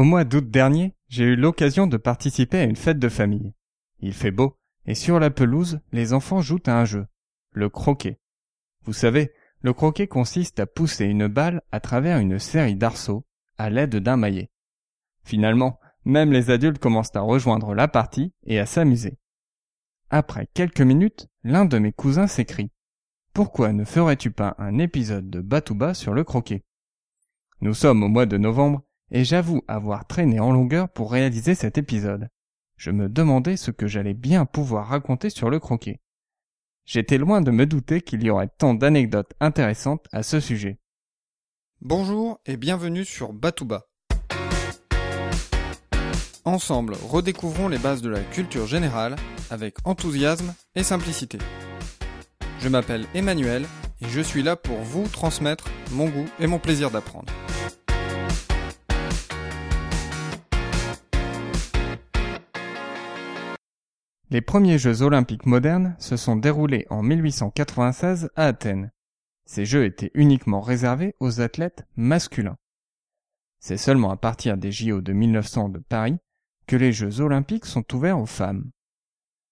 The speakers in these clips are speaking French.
Au mois d'août dernier, j'ai eu l'occasion de participer à une fête de famille. Il fait beau, et sur la pelouse, les enfants jouent à un jeu, le croquet. Vous savez, le croquet consiste à pousser une balle à travers une série d'arceaux à l'aide d'un maillet. Finalement, même les adultes commencent à rejoindre la partie et à s'amuser. Après quelques minutes, l'un de mes cousins s'écrie Pourquoi ne ferais-tu pas un épisode de Batouba sur le croquet? Nous sommes au mois de novembre et j'avoue avoir traîné en longueur pour réaliser cet épisode. Je me demandais ce que j'allais bien pouvoir raconter sur le croquet. J'étais loin de me douter qu'il y aurait tant d'anecdotes intéressantes à ce sujet. Bonjour et bienvenue sur Batouba. Ensemble, redécouvrons les bases de la culture générale avec enthousiasme et simplicité. Je m'appelle Emmanuel et je suis là pour vous transmettre mon goût et mon plaisir d'apprendre. Les premiers Jeux olympiques modernes se sont déroulés en 1896 à Athènes. Ces Jeux étaient uniquement réservés aux athlètes masculins. C'est seulement à partir des JO de 1900 de Paris que les Jeux olympiques sont ouverts aux femmes.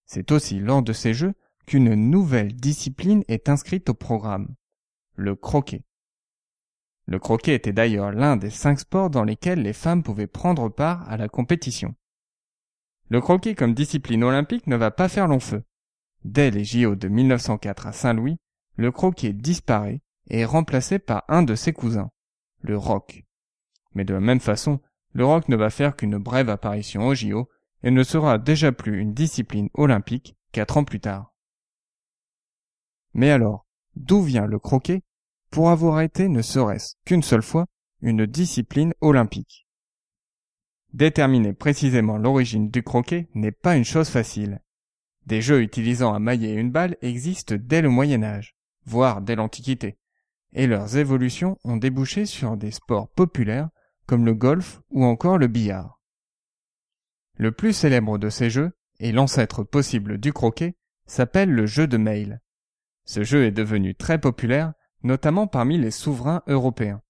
C'est aussi lors de ces Jeux qu'une nouvelle discipline est inscrite au programme, le croquet. Le croquet était d'ailleurs l'un des cinq sports dans lesquels les femmes pouvaient prendre part à la compétition. Le croquet comme discipline olympique ne va pas faire long feu. Dès les JO de 1904 à Saint-Louis, le croquet disparaît et est remplacé par un de ses cousins, le rock. Mais de la même façon, le rock ne va faire qu'une brève apparition au JO et ne sera déjà plus une discipline olympique quatre ans plus tard. Mais alors, d'où vient le croquet? Pour avoir été ne serait-ce qu'une seule fois une discipline olympique Déterminer précisément l'origine du croquet n'est pas une chose facile. Des jeux utilisant un maillet et une balle existent dès le Moyen Âge, voire dès l'Antiquité, et leurs évolutions ont débouché sur des sports populaires comme le golf ou encore le billard. Le plus célèbre de ces jeux, et l'ancêtre possible du croquet, s'appelle le jeu de mail. Ce jeu est devenu très populaire, notamment parmi les souverains européens,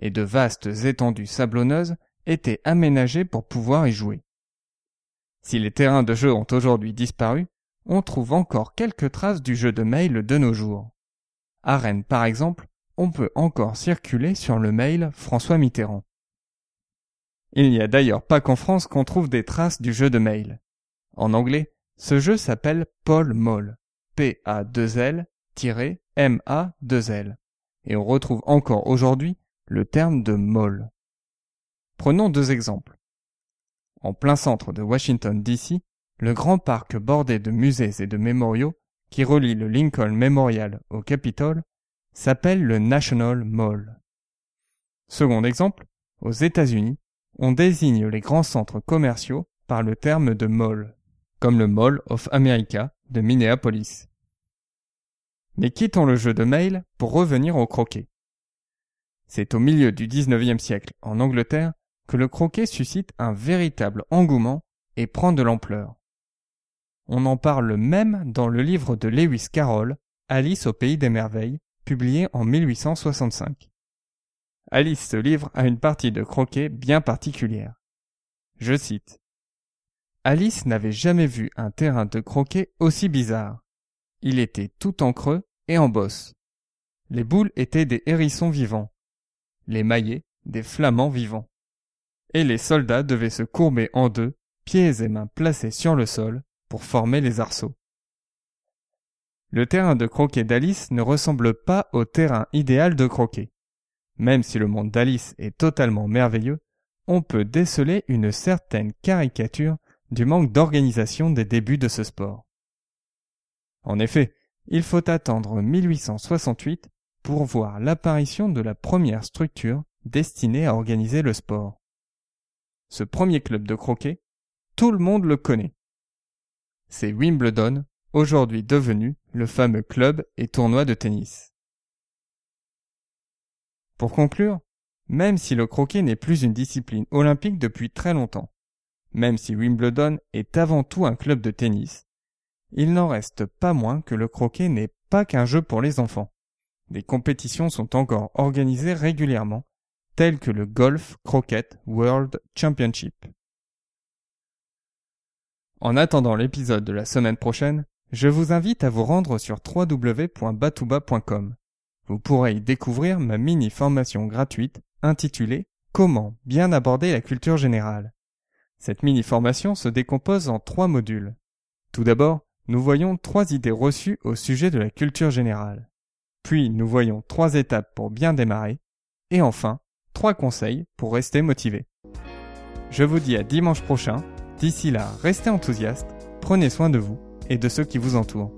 et de vastes étendues sablonneuses étaient aménagés pour pouvoir y jouer. Si les terrains de jeu ont aujourd'hui disparu, on trouve encore quelques traces du jeu de mail de nos jours. À Rennes, par exemple, on peut encore circuler sur le mail François Mitterrand. Il n'y a d'ailleurs pas qu'en France qu'on trouve des traces du jeu de mail. En anglais, ce jeu s'appelle Paul Mall. P-A-2-L-M-A-2-L. Et on retrouve encore aujourd'hui le terme de mall. Prenons deux exemples. En plein centre de Washington DC, le grand parc bordé de musées et de mémoriaux qui relie le Lincoln Memorial au Capitole s'appelle le National Mall. Second exemple, aux États-Unis, on désigne les grands centres commerciaux par le terme de mall, comme le Mall of America de Minneapolis. Mais quittons le jeu de mail pour revenir au croquet. C'est au milieu du XIXe siècle en Angleterre que le croquet suscite un véritable engouement et prend de l'ampleur. On en parle même dans le livre de Lewis Carroll, Alice au pays des merveilles, publié en 1865. Alice se livre à une partie de croquet bien particulière. Je cite. Alice n'avait jamais vu un terrain de croquet aussi bizarre. Il était tout en creux et en bosse. Les boules étaient des hérissons vivants. Les maillets, des flamants vivants et les soldats devaient se courber en deux, pieds et mains placés sur le sol, pour former les arceaux. Le terrain de croquet d'Alice ne ressemble pas au terrain idéal de croquet. Même si le monde d'Alice est totalement merveilleux, on peut déceler une certaine caricature du manque d'organisation des débuts de ce sport. En effet, il faut attendre 1868 pour voir l'apparition de la première structure destinée à organiser le sport ce premier club de croquet, tout le monde le connaît. C'est Wimbledon, aujourd'hui devenu le fameux club et tournoi de tennis. Pour conclure, même si le croquet n'est plus une discipline olympique depuis très longtemps, même si Wimbledon est avant tout un club de tennis, il n'en reste pas moins que le croquet n'est pas qu'un jeu pour les enfants. Des compétitions sont encore organisées régulièrement tels que le Golf Croquet World Championship. En attendant l'épisode de la semaine prochaine, je vous invite à vous rendre sur www.batouba.com. Vous pourrez y découvrir ma mini formation gratuite intitulée Comment bien aborder la culture générale. Cette mini formation se décompose en trois modules. Tout d'abord, nous voyons trois idées reçues au sujet de la culture générale. Puis nous voyons trois étapes pour bien démarrer. Et enfin, trois conseils pour rester motivé. Je vous dis à dimanche prochain. D'ici là, restez enthousiastes, prenez soin de vous et de ceux qui vous entourent.